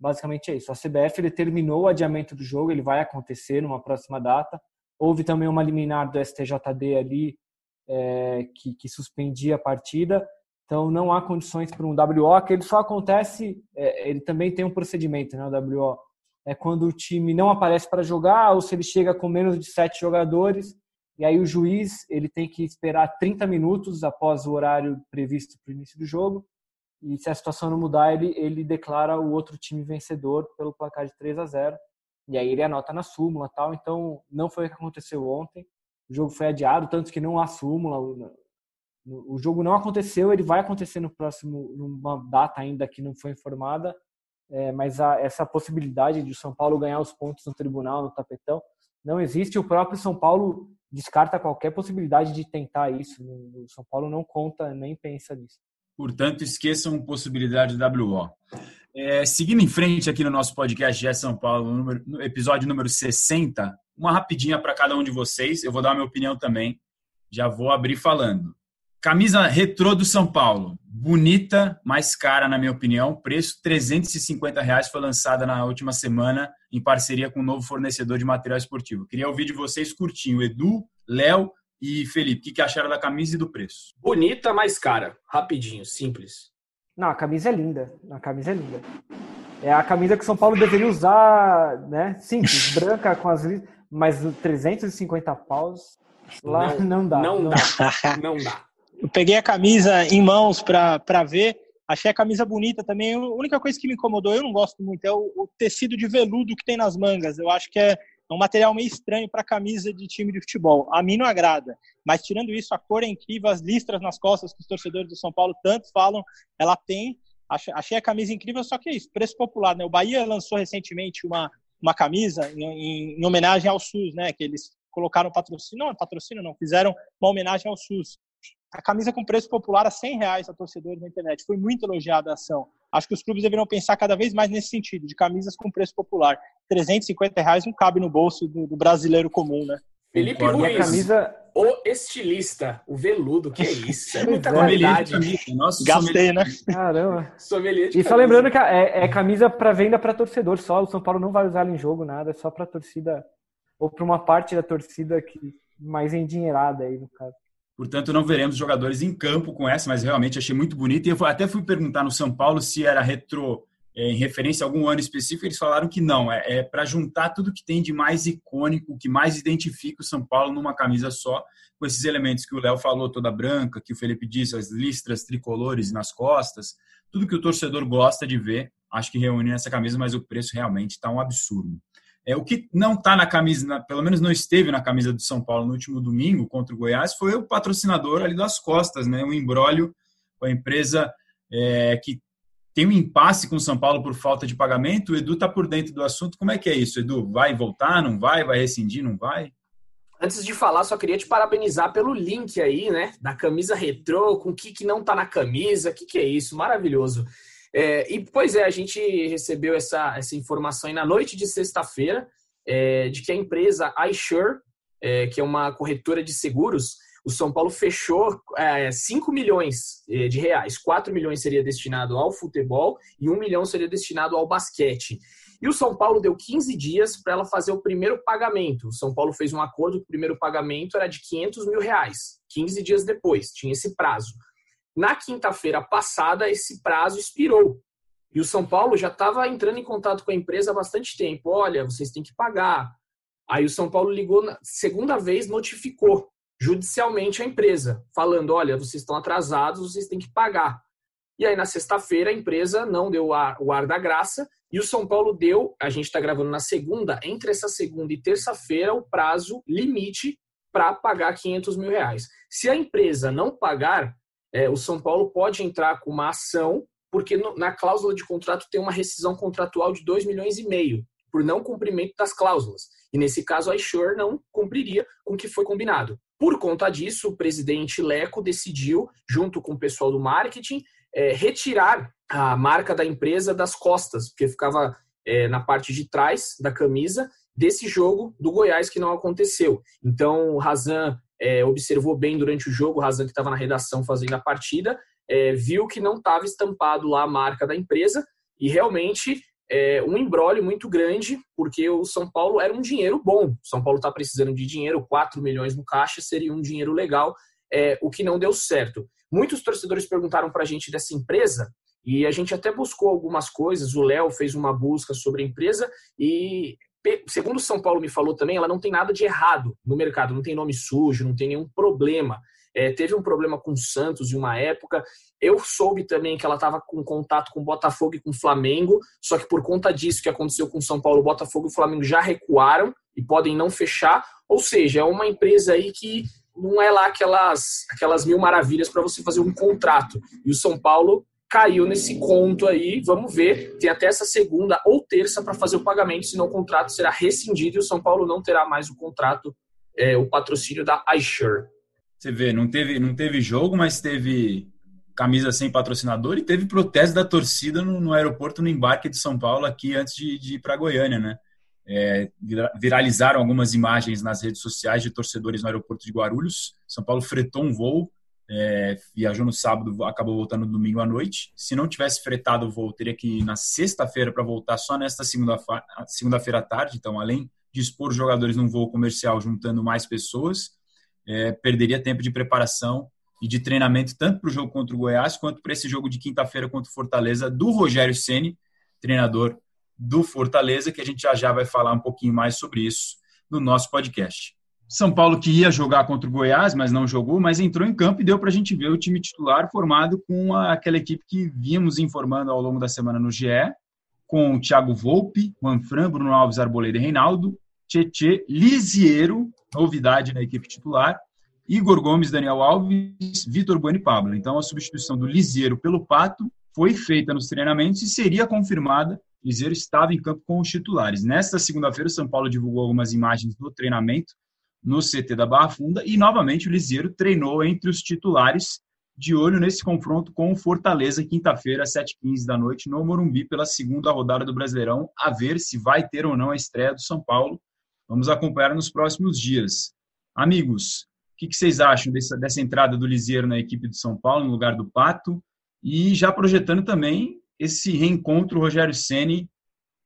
Basicamente é isso. A CBF determinou o adiamento do jogo, ele vai acontecer numa próxima data. Houve também uma liminar do STJD ali é, que, que, suspendia a partida. Então não há condições para um WO, que ele só acontece, é, ele também tem um procedimento, né, o WO. É quando o time não aparece para jogar ou se ele chega com menos de sete jogadores e aí o juiz ele tem que esperar 30 minutos após o horário previsto para o início do jogo e se a situação não mudar, ele, ele declara o outro time vencedor pelo placar de 3 a 0 E aí ele anota na súmula tal. Então, não foi o que aconteceu ontem. O jogo foi adiado, tanto que não há súmula. O, o jogo não aconteceu, ele vai acontecer no próximo, numa data ainda que não foi informada. É, mas a, essa possibilidade de o São Paulo ganhar os pontos no tribunal, no tapetão, não existe. O próprio São Paulo descarta qualquer possibilidade de tentar isso. O São Paulo não conta nem pensa nisso. Portanto, esqueçam possibilidade de WO. É, seguindo em frente aqui no nosso podcast GE São Paulo, número, no episódio número 60, uma rapidinha para cada um de vocês. Eu vou dar a minha opinião também. Já vou abrir falando. Camisa retrô do São Paulo. Bonita, mais cara, na minha opinião. Preço 350 reais. Foi lançada na última semana em parceria com um novo fornecedor de material esportivo. Queria ouvir de vocês curtinho. Edu, Léo e Felipe. O que, que acharam da camisa e do preço? Bonita, mais cara. Rapidinho, simples. Não, a camisa é linda. A camisa é linda. É a camisa que o São Paulo deveria usar, né? Simples, [laughs] branca com as mas 350 paus lá não, não dá. Não, não dá. dá. [laughs] não dá. Eu peguei a camisa em mãos para ver. Achei a camisa bonita também. A única coisa que me incomodou, eu não gosto muito, é o, o tecido de veludo que tem nas mangas. Eu acho que é um material meio estranho para camisa de time de futebol. A mim não agrada. Mas tirando isso, a cor é incrível, as listras nas costas que os torcedores do São Paulo tanto falam, ela tem. Achei a camisa incrível, só que é isso, preço popular. Né? O Bahia lançou recentemente uma, uma camisa em, em, homenagem ao SUS, né? Que eles colocaram patrocínio, não, patrocínio não, fizeram uma homenagem ao SUS a camisa com preço popular a 100 reais a torcedores na internet. Foi muito elogiada a ação. Acho que os clubes deveriam pensar cada vez mais nesse sentido, de camisas com preço popular. 350 reais não cabe no bolso do, do brasileiro comum, né? Felipe Ruiz, camisa... o estilista, o veludo, que é isso? É [laughs] muita qualidade. Nossa, Gastei, né? Caramba. e só lembrando que é, é camisa para venda para torcedor só. O São Paulo não vai usar ela em jogo, nada. É só para torcida, ou para uma parte da torcida que mais endinheirada aí, no caso. Portanto, não veremos jogadores em campo com essa, mas realmente achei muito bonito. E eu até fui perguntar no São Paulo se era retro é, em referência a algum ano específico. Eles falaram que não. É, é para juntar tudo que tem de mais icônico, que mais identifica o São Paulo numa camisa só, com esses elementos que o Léo falou, toda branca, que o Felipe disse, as listras tricolores nas costas, tudo que o torcedor gosta de ver. Acho que reúne nessa camisa, mas o preço realmente está um absurdo. É, o que não está na camisa, na, pelo menos não esteve na camisa do São Paulo no último domingo contra o Goiás, foi o patrocinador ali das costas, né? Um embrólio com a empresa é, que tem um impasse com o São Paulo por falta de pagamento. O Edu está por dentro do assunto. Como é que é isso, Edu? Vai voltar? Não vai? Vai rescindir? Não vai? Antes de falar, só queria te parabenizar pelo link aí, né? Da camisa retrô, com o que, que não tá na camisa. O que, que é isso? Maravilhoso. É, e, pois é, a gente recebeu essa, essa informação aí na noite de sexta-feira é, de que a empresa iSure, é, que é uma corretora de seguros, o São Paulo fechou é, 5 milhões é, de reais. 4 milhões seria destinado ao futebol e 1 milhão seria destinado ao basquete. E o São Paulo deu 15 dias para ela fazer o primeiro pagamento. O São Paulo fez um acordo que o primeiro pagamento era de 500 mil reais. 15 dias depois, tinha esse prazo. Na quinta-feira passada, esse prazo expirou. E o São Paulo já estava entrando em contato com a empresa há bastante tempo. Olha, vocês têm que pagar. Aí o São Paulo ligou, segunda vez, notificou judicialmente a empresa, falando: olha, vocês estão atrasados, vocês têm que pagar. E aí, na sexta-feira, a empresa não deu o ar da graça e o São Paulo deu, a gente está gravando na segunda, entre essa segunda e terça-feira, o prazo limite para pagar 500 mil reais. Se a empresa não pagar, é, o São Paulo pode entrar com uma ação, porque no, na cláusula de contrato tem uma rescisão contratual de 2 milhões e meio por não cumprimento das cláusulas. E nesse caso, a Shure não cumpriria com o que foi combinado. Por conta disso, o presidente Leco decidiu, junto com o pessoal do marketing, é, retirar a marca da empresa das costas, porque ficava é, na parte de trás da camisa desse jogo do Goiás que não aconteceu. Então, Razan é, observou bem durante o jogo, o Razan que estava na redação fazendo a partida, é, viu que não estava estampado lá a marca da empresa e realmente é um embrólio muito grande, porque o São Paulo era um dinheiro bom. O São Paulo está precisando de dinheiro, 4 milhões no caixa seria um dinheiro legal, é, o que não deu certo. Muitos torcedores perguntaram para a gente dessa empresa e a gente até buscou algumas coisas. O Léo fez uma busca sobre a empresa e segundo o São Paulo me falou também, ela não tem nada de errado no mercado, não tem nome sujo, não tem nenhum problema. É, teve um problema com o Santos em uma época. Eu soube também que ela estava com contato com o Botafogo e com o Flamengo, só que por conta disso que aconteceu com o São Paulo, o Botafogo e o Flamengo já recuaram e podem não fechar. Ou seja, é uma empresa aí que não é lá aquelas, aquelas mil maravilhas para você fazer um contrato. E o São Paulo caiu nesse conto aí. Vamos ver. Tem até essa segunda ou terça para fazer o pagamento, senão o contrato será rescindido e o São Paulo não terá mais o contrato, é, o patrocínio da iSure. Você vê, não teve, não teve jogo, mas teve camisa sem patrocinador e teve protesto da torcida no, no aeroporto, no embarque de São Paulo, aqui antes de, de ir para Goiânia, né? É, viralizaram algumas imagens nas redes sociais de torcedores no aeroporto de Guarulhos. São Paulo fretou um voo é, viajou no sábado, acabou voltando no domingo à noite. Se não tivesse fretado o voo, teria que ir na sexta-feira para voltar só nesta segunda-feira segunda à tarde. Então, além de expor os jogadores num voo comercial juntando mais pessoas, é, perderia tempo de preparação e de treinamento tanto para o jogo contra o Goiás quanto para esse jogo de quinta-feira contra o Fortaleza do Rogério Ceni, treinador do Fortaleza, que a gente já já vai falar um pouquinho mais sobre isso no nosso podcast. São Paulo que ia jogar contra o Goiás, mas não jogou, mas entrou em campo e deu para a gente ver o time titular formado com aquela equipe que vimos informando ao longo da semana no GE, com Thiago Volpe, Juan Bruno Alves, Arboleda e Reinaldo, Tietê, Lisiero, novidade na equipe titular, Igor Gomes, Daniel Alves, Vitor Bueno e Pablo. Então a substituição do Lisiero pelo Pato foi feita nos treinamentos e seria confirmada. Liseiro estava em campo com os titulares. Nesta segunda-feira, o São Paulo divulgou algumas imagens do treinamento no CT da Barra Funda e novamente o Liseiro treinou entre os titulares de olho nesse confronto com o Fortaleza, quinta-feira, às 7h15 da noite, no Morumbi, pela segunda rodada do Brasileirão, a ver se vai ter ou não a estreia do São Paulo. Vamos acompanhar nos próximos dias. Amigos, o que vocês acham dessa, dessa entrada do Liseiro na equipe do São Paulo, no lugar do Pato? E já projetando também esse reencontro Rogério Ceni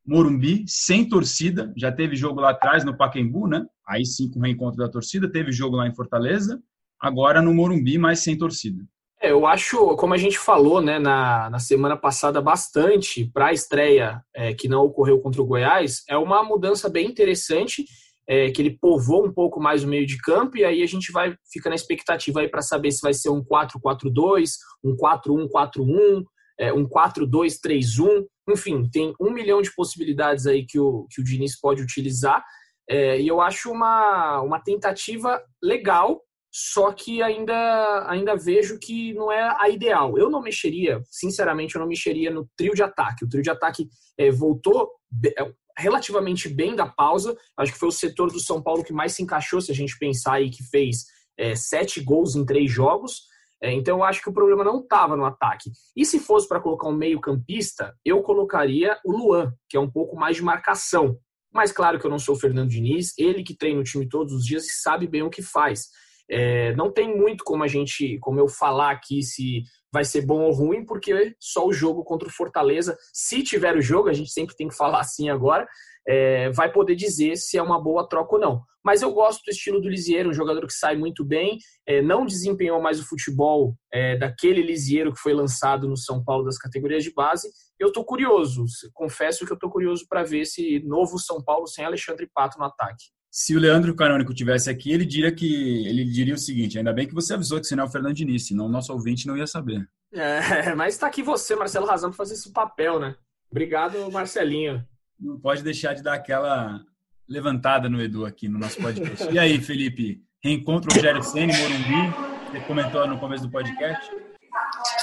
Morumbi, sem torcida. Já teve jogo lá atrás no Pacaembu, né? Aí sim com o reencontro da torcida. Teve jogo lá em Fortaleza. Agora no Morumbi, mas sem torcida. É, eu acho, como a gente falou né, na, na semana passada bastante para a estreia é, que não ocorreu contra o Goiás, é uma mudança bem interessante, é, que ele povoou um pouco mais o meio de campo, e aí a gente vai fica na expectativa aí para saber se vai ser um 4-4-2, um 4-1-4-1, é, um 4-2-3-1, enfim, tem um milhão de possibilidades aí que o, que o Diniz pode utilizar. É, e eu acho uma, uma tentativa legal, só que ainda, ainda vejo que não é a ideal. Eu não mexeria, sinceramente, eu não mexeria no trio de ataque. O trio de ataque é, voltou é, relativamente bem da pausa. Acho que foi o setor do São Paulo que mais se encaixou, se a gente pensar aí que fez é, sete gols em três jogos. É, então eu acho que o problema não estava no ataque. E se fosse para colocar um meio-campista, eu colocaria o Luan, que é um pouco mais de marcação. Mas claro que eu não sou o Fernando Diniz, ele que treina o time todos os dias e sabe bem o que faz. É, não tem muito como a gente, como eu falar aqui se vai ser bom ou ruim, porque só o jogo contra o Fortaleza, se tiver o jogo, a gente sempre tem que falar assim agora, é, vai poder dizer se é uma boa troca ou não. Mas eu gosto do estilo do Lisieiro, um jogador que sai muito bem, é, não desempenhou mais o futebol é, daquele Lisieiro que foi lançado no São Paulo das categorias de base. Eu estou curioso, confesso que eu estou curioso para ver esse novo São Paulo sem Alexandre Pato no ataque. Se o Leandro Canônico tivesse aqui, ele diria que ele diria o seguinte: ainda bem que você avisou que você não é o Fernando Diniz, senão o nosso ouvinte não ia saber. É, [laughs] mas está aqui você, Marcelo Razão, para fazer esse papel, né? Obrigado, Marcelinho não pode deixar de dar aquela levantada no Edu aqui no nosso podcast. E aí, Felipe? Reencontro o Rogério Senna Morumbi. Você comentou no começo do podcast.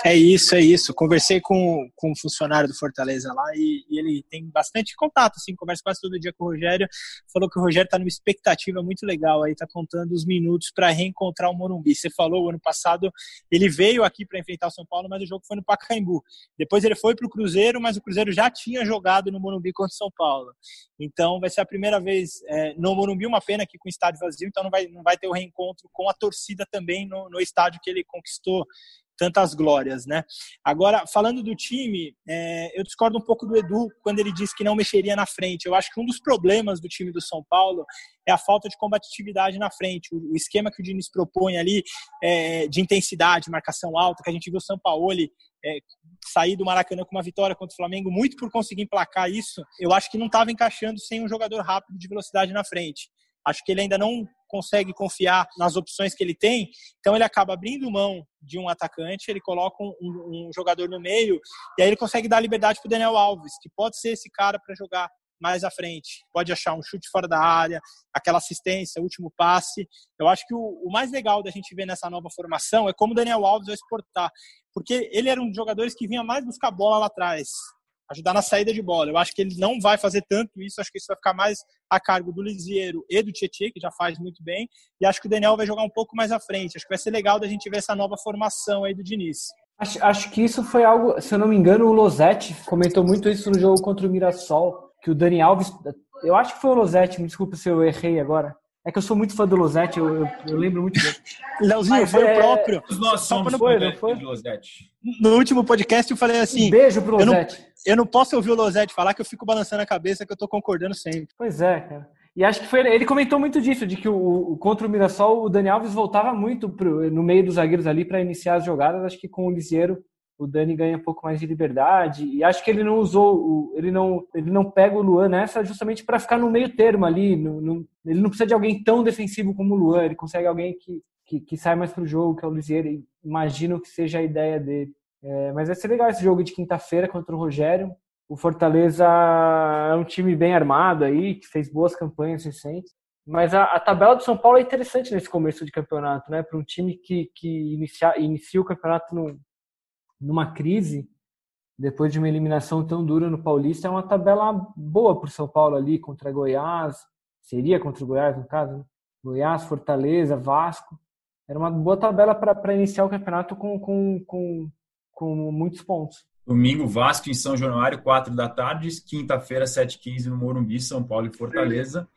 É isso, é isso. Conversei com, com um funcionário do Fortaleza lá e, e, ele tem bastante contato, assim, conversa quase todo dia com o Rogério. Falou que o Rogério está numa expectativa muito legal aí, tá contando os minutos para reencontrar o Morumbi. Você falou, ano passado ele veio aqui para enfrentar o São Paulo, mas o jogo foi no Pacaembu. Depois ele foi para o Cruzeiro, mas o Cruzeiro já tinha jogado no Morumbi contra o São Paulo. Então vai ser a primeira vez é, no Morumbi, uma pena aqui com o estádio vazio, então não vai, não vai ter o reencontro com a torcida também no, no estádio que ele conquistou tantas glórias, né? Agora, falando do time, é, eu discordo um pouco do Edu quando ele diz que não mexeria na frente. Eu acho que um dos problemas do time do São Paulo é a falta de combatividade na frente. O, o esquema que o Diniz propõe ali é, de intensidade, marcação alta, que a gente viu o São Paulo é, sair do Maracanã com uma vitória contra o Flamengo, muito por conseguir emplacar isso, eu acho que não estava encaixando sem um jogador rápido de velocidade na frente. Acho que ele ainda não consegue confiar nas opções que ele tem, então ele acaba abrindo mão de um atacante, ele coloca um, um jogador no meio, e aí ele consegue dar liberdade para o Daniel Alves, que pode ser esse cara para jogar mais à frente. Pode achar um chute fora da área, aquela assistência, último passe. Eu acho que o, o, mais legal da gente ver nessa nova formação é como o Daniel Alves vai exportar. Porque ele era um dos jogadores que vinha mais buscar bola lá atrás ajudar na saída de bola. Eu acho que ele não vai fazer tanto isso, acho que isso vai ficar mais a cargo do Lisieiro e do Tietchan, que já faz muito bem, e acho que o Daniel vai jogar um pouco mais à frente. Acho que vai ser legal da gente ver essa nova formação aí do Diniz. Acho, acho que isso foi algo, se eu não me engano, o Losetti comentou muito isso no jogo contra o Mirassol, que o Dani Alves, eu acho que foi o Losetti, me desculpa se eu errei agora, É que eu sou muito fã do Losetti, eu, eu, eu lembro muito dele. [laughs] Leozinho, Mas foi é- o próprio. Nós somos foi, fãs não foi? No último podcast eu falei assim, Um beijo pro eu Losetti. eu não posso ouvir o Losetti falar que eu fico balançando a cabeça que eu tô concordando sempre. Pois é, cara. E acho que foi ele comentou muito disso, de que o, o- contra o Mirassol o Dani Alves voltava muito pro- no meio dos zagueiros ali para iniciar as jogadas. Acho que com o Lisieiro o Dani ganha um pouco mais de liberdade. E acho que ele não usou, ele não ele não pega o Luan nessa justamente para ficar no meio termo ali. no- no- ele não precisa de alguém tão defensivo como o Luan. Ele consegue alguém que, que, que sai mais pro jogo, que é o Lisieiro. Imagino que seja a ideia dele. É, mas vai ser legal esse jogo de quinta-feira contra o Rogério. O Fortaleza é um time bem armado aí, que fez boas campanhas recentes. Mas a, a tabela do São Paulo é interessante nesse começo de campeonato, né? Para um time que, que inicia, inicia o campeonato no- numa crise, depois de uma eliminação tão dura no Paulista, é uma tabela boa para o São Paulo ali, contra Goiás. Seria contra o Goiás, no caso, né? Goiás, Fortaleza, Vasco. Era uma boa tabela para iniciar o campeonato com, com, com, com muitos pontos. Domingo, Vasco em São Januário, 4 da tarde. Quinta-feira, 7h15 no Morumbi, São Paulo e Fortaleza.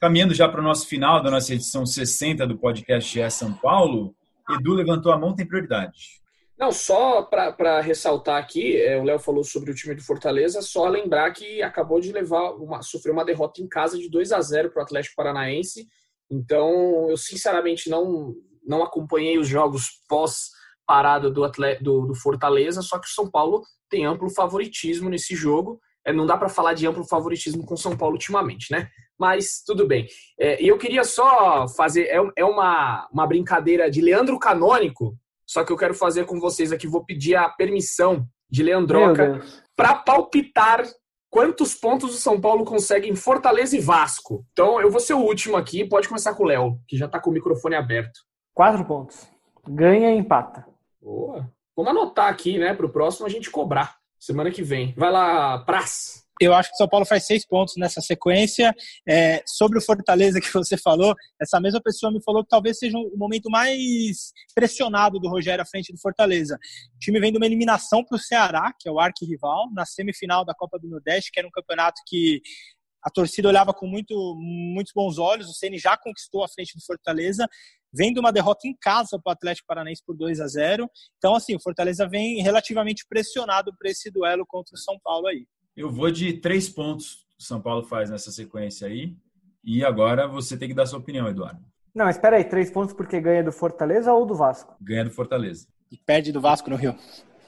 Caminhando já para o nosso final da nossa edição 60 do podcast GE São Paulo, Edu levantou a mão, tem prioridade. Não, só para ressaltar aqui, é, o Léo falou sobre o time do Fortaleza, só lembrar que acabou de levar uma, sofreu uma derrota em casa de 2 a 0 para o Atlético Paranaense. Então, eu sinceramente não, não acompanhei os jogos pós parada do, do, do Fortaleza, só que o São Paulo tem amplo favoritismo nesse jogo. É, não dá para falar de amplo favoritismo com o São Paulo ultimamente, né? Mas tudo bem. É, e eu queria só fazer. É, é uma, uma brincadeira de Leandro Canônico, só que eu quero fazer com vocês aqui. Vou pedir a permissão de Leandroca para palpitar quantos pontos o São Paulo consegue em Fortaleza e Vasco. Então eu vou ser o último aqui. Pode começar com o Léo, que já tá com o microfone aberto. Quatro pontos. Ganha e empata. Boa. Vamos anotar aqui, né, para o próximo a gente cobrar. Semana que vem. Vai lá, Praz. Eu acho que o São Paulo faz seis pontos nessa sequência. É, sobre o Fortaleza que você falou, essa mesma pessoa me falou que talvez seja o momento mais pressionado do Rogério à frente do Fortaleza. O time vem de uma eliminação para o Ceará, que é o arquirrival, na semifinal da Copa do Nordeste, que era um campeonato que a torcida olhava com muito, muitos bons olhos. O Ceni já conquistou a frente do Fortaleza, vem de uma derrota em casa para o Atlético Paranaense por 2 a 0. Então, assim, o Fortaleza vem relativamente pressionado para esse duelo contra o São Paulo aí. Eu vou de três pontos que o São Paulo faz nessa sequência aí. E agora você tem que dar sua opinião, Eduardo. Não, espera aí, três pontos porque ganha do Fortaleza ou do Vasco? Ganha do Fortaleza. E perde do Vasco no Rio.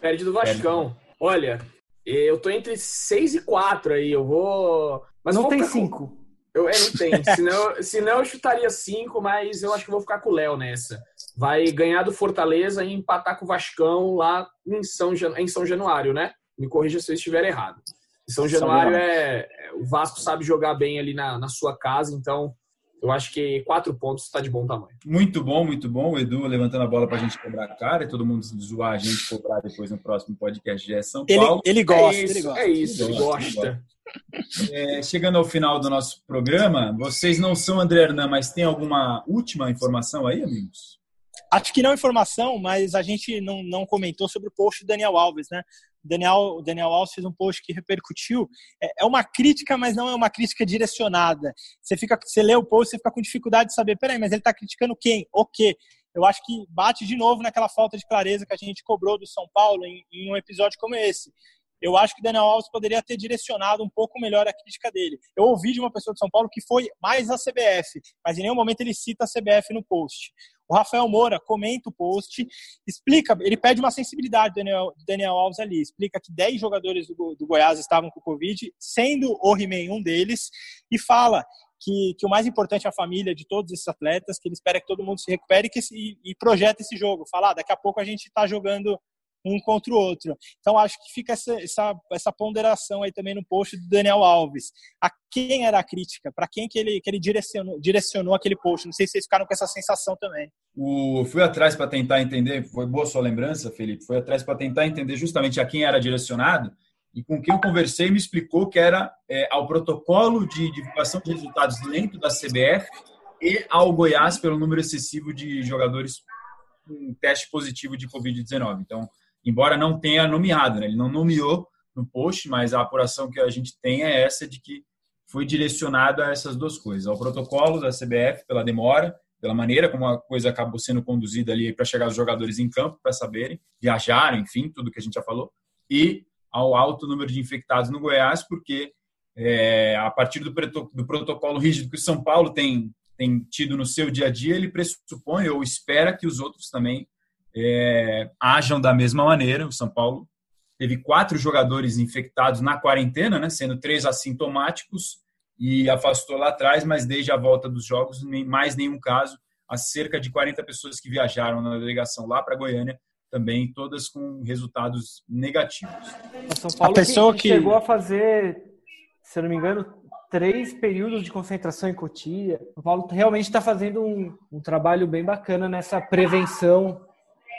Perde do Vascão. Olha, eu tô entre 6 e 4 aí. Eu vou. Mas não vou tem com- cinco. Eu, é, não tem. [laughs] senão, senão eu chutaria 5, mas eu acho que vou ficar com o Léo nessa. Vai ganhar do Fortaleza e empatar com o Vascão lá em São, Jan- em São Januário, né? Me corrija se eu estiver errado. São Januário é, é- O Vasco sabe jogar bem ali na, na sua casa, então eu acho que quatro pontos está de bom tamanho. Muito bom, muito bom. O Edu levantando a bola para a gente cobrar a cara e todo mundo zoar a gente cobrar depois no próximo podcast de São Ele, Paulo. ele gosta, é isso, ele gosta. é isso, ele gosta, gosta. É, chegando ao final do nosso programa, vocês não são André Hernan, mas tem alguma última informação aí, amigos? Acho que não informação, mas a gente não, não comentou sobre o post do Daniel Alves, né? Daniel, Daniel Alves fez um post que repercutiu. É, é uma crítica, mas não é uma crítica direcionada. Você fica, você lê o post, você fica com dificuldade de saber, peraí, mas ele está criticando quem? O quê? Eu acho que bate de novo naquela falta de clareza que a gente cobrou do São Paulo em, em um episódio como esse. Eu acho que Daniel Alves poderia ter direcionado um pouco melhor a crítica dele. Eu ouvi de uma pessoa de São Paulo que foi mais a CBF, mas em nenhum momento ele cita a CBF no post. O Rafael Moura comenta o post, explica, ele pede uma sensibilidade do Daniel, Daniel Alves ali, explica que 10 jogadores do, do Goiás estavam com Covid, sendo o He-Man um deles, e fala que, que o mais importante é a família de todos esses atletas, que ele espera que todo mundo se recupere e, que e, e projeta esse jogo. Fala, ah, daqui a pouco a gente está jogando um contra o outro. Então acho que fica essa, essa, essa ponderação aí também no post do Daniel Alves. A quem era a crítica? Para quem que ele, que ele direcionou, direcionou aquele post? Não sei se vocês ficaram com essa sensação também. O, fui atrás para tentar entender, foi boa sua lembrança, Felipe, fui atrás para tentar entender justamente a quem era direcionado e com quem eu conversei me explicou que era é, ao protocolo de divulgação de resultados dentro da CBF e ao Goiás pelo número excessivo de jogadores com teste positivo de Covid-19. Então, embora não tenha nomeado, né? ele não nomeou no post, mas a apuração que a gente tem é essa de que foi direcionado a essas duas coisas, ao protocolo da CBF pela demora, pela maneira como a coisa acabou sendo conduzida ali para chegar os jogadores em campo para saberem, viajaram, enfim, tudo que a gente já falou, e ao alto número de infectados no Goiás, porque é, a partir do, do protocolo rígido que o São Paulo tem, tem tido no seu dia a dia, ele pressupõe ou espera que os outros também é, ajam da mesma maneira. O São Paulo teve quatro jogadores infectados na quarentena, né, sendo três assintomáticos e afastou lá atrás, mas desde a volta dos jogos, nem mais nenhum caso. As cerca de 40 pessoas que viajaram na delegação lá para Goiânia, também todas com resultados negativos. São Paulo a pessoa que, chegou a fazer, se eu não me engano, três períodos de concentração em Cotia. O São Paulo realmente está fazendo um, um trabalho bem bacana nessa prevenção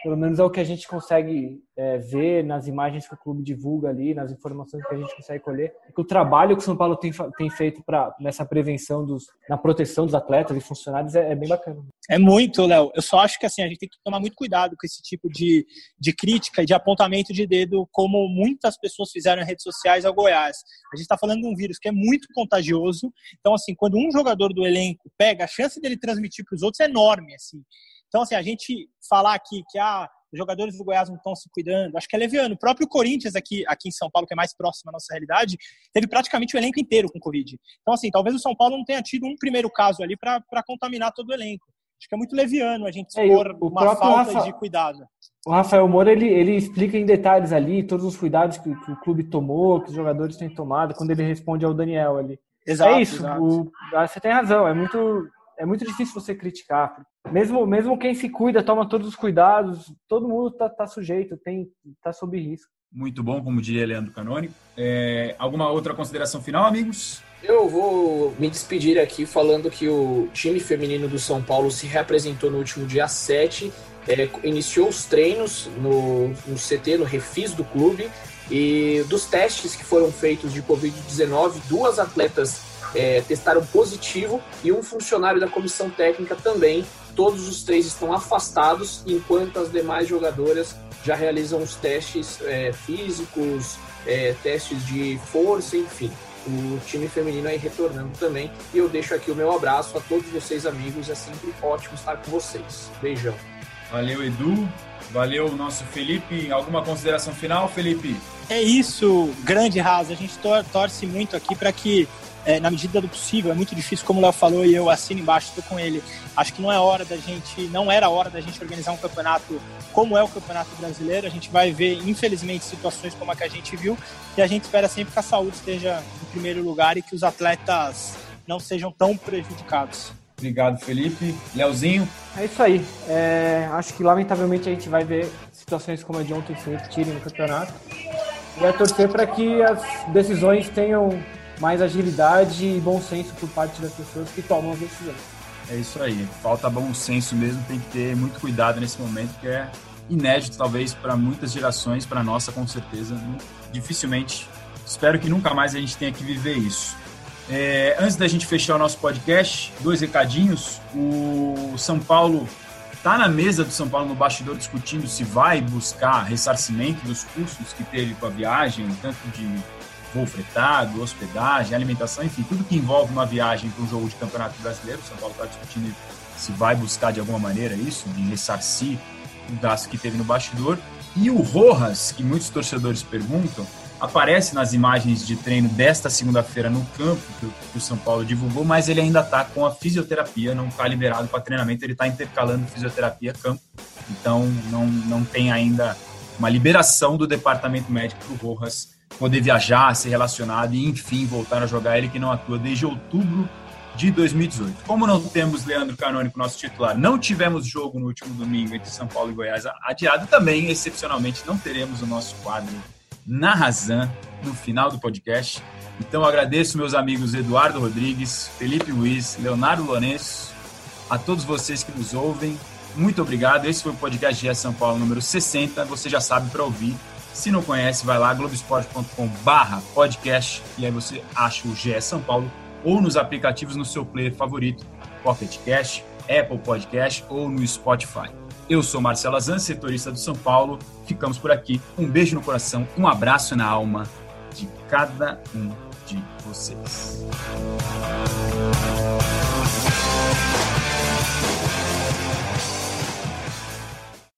pelo menos é o que a gente consegue é, ver nas imagens que o clube divulga ali, nas informações que a gente consegue colher, que o trabalho que o São Paulo tem, tem feito para nessa prevenção dos, na proteção dos atletas e funcionários é, é bem bacana. É muito, Léo. Eu só acho que assim a gente tem que tomar muito cuidado com esse tipo de, de crítica e de apontamento de dedo, como muitas pessoas fizeram em redes sociais ao Goiás. A gente está falando de um vírus que é muito contagioso. Então, assim, quando um jogador do elenco pega, a chance dele transmitir para os outros é enorme, assim. Então, assim, a gente falar aqui que ah, os jogadores do Goiás não estão se cuidando, acho que é leviano. O próprio Corinthians, aqui, aqui em São Paulo, que é mais próximo à nossa realidade, teve praticamente o elenco inteiro com Covid. Então, assim, talvez o São Paulo não tenha tido um primeiro caso ali para contaminar todo o elenco. Acho que é muito leviano a gente expor é, uma falta Rafa, de cuidado. O Rafael Moura, ele, ele explica em detalhes ali todos os cuidados que, que o clube tomou, que os jogadores têm tomado, quando ele responde ao Daniel ali. Exato, é isso, o, você tem razão, é muito é muito difícil você criticar. Mesmo, mesmo quem se cuida, toma todos os cuidados, todo mundo está tá sujeito, tem, tá sob risco. Muito bom, como diria Leandro Canônico. É, alguma outra consideração final, amigos? Eu vou me despedir aqui falando que o time feminino do São Paulo se reapresentou no último dia 7, é, iniciou os treinos no, no CT, no refis do clube, e dos testes que foram feitos de Covid-19, duas atletas é, testaram positivo e um funcionário da comissão técnica também. Todos os três estão afastados, enquanto as demais jogadoras já realizam os testes é, físicos, é, testes de força, enfim. O time feminino aí retornando também. E eu deixo aqui o meu abraço a todos vocês, amigos. É sempre ótimo estar com vocês. Beijão. Valeu, Edu. Valeu, nosso Felipe. Alguma consideração final, Felipe? É isso, grande Rasa. A gente torce muito aqui para que é, na medida do possível. É muito difícil, como o Léo falou, e eu assino embaixo, estou com ele. Acho que não é hora da gente, não era hora da gente organizar um campeonato como é o Campeonato Brasileiro. A gente vai ver, infelizmente, situações como a que a gente viu, e a gente espera sempre que a saúde esteja em primeiro lugar e que os atletas não sejam tão prejudicados. Obrigado, Felipe. Leozinho? É isso aí. É, acho que, lamentavelmente, a gente vai ver situações como a de ontem se repetirem no campeonato. E é torcer para que as decisões tenham mais agilidade e bom senso por parte das pessoas que tomam as decisões. É isso aí. Falta bom senso mesmo, tem que ter muito cuidado nesse momento que é inédito talvez para muitas gerações, para nossa com certeza, dificilmente. Espero que nunca mais a gente tenha que viver isso. É, antes da gente fechar o nosso podcast, dois recadinhos. O São Paulo está na mesa do São Paulo no bastidor discutindo se vai buscar ressarcimento dos custos que teve com a viagem, tanto de voo fretado, hospedagem, alimentação, enfim, tudo que envolve uma viagem para um jogo de campeonato brasileiro. O São Paulo está discutindo se vai buscar de alguma maneira isso, de ressarcir o gasto que teve no bastidor. E o Rojas, que muitos torcedores perguntam, aparece nas imagens de treino desta segunda-feira no campo que o São Paulo divulgou, mas ele ainda está com a fisioterapia, não está liberado para treinamento, ele está intercalando fisioterapia campo, então não, não tem ainda uma liberação do departamento médico para o Rojas poder viajar, ser relacionado e, enfim, voltar a jogar ele que não atua desde outubro de 2018. Como não temos Leandro Canônico, nosso titular, não tivemos jogo no último domingo entre São Paulo e Goiás adiado, também, excepcionalmente, não teremos o nosso quadro na Razão no final do podcast. Então, agradeço meus amigos Eduardo Rodrigues, Felipe Luiz, Leonardo Lourenço, a todos vocês que nos ouvem. Muito obrigado. Esse foi o podcast GE São Paulo número 60. Você já sabe para ouvir se não conhece, vai lá, globesport.com barra podcast e aí você acha o GE São Paulo ou nos aplicativos no seu player favorito, Pocket Cash, Apple Podcast ou no Spotify. Eu sou Marcelo Azan, setorista do São Paulo. Ficamos por aqui. Um beijo no coração, um abraço na alma de cada um de vocês.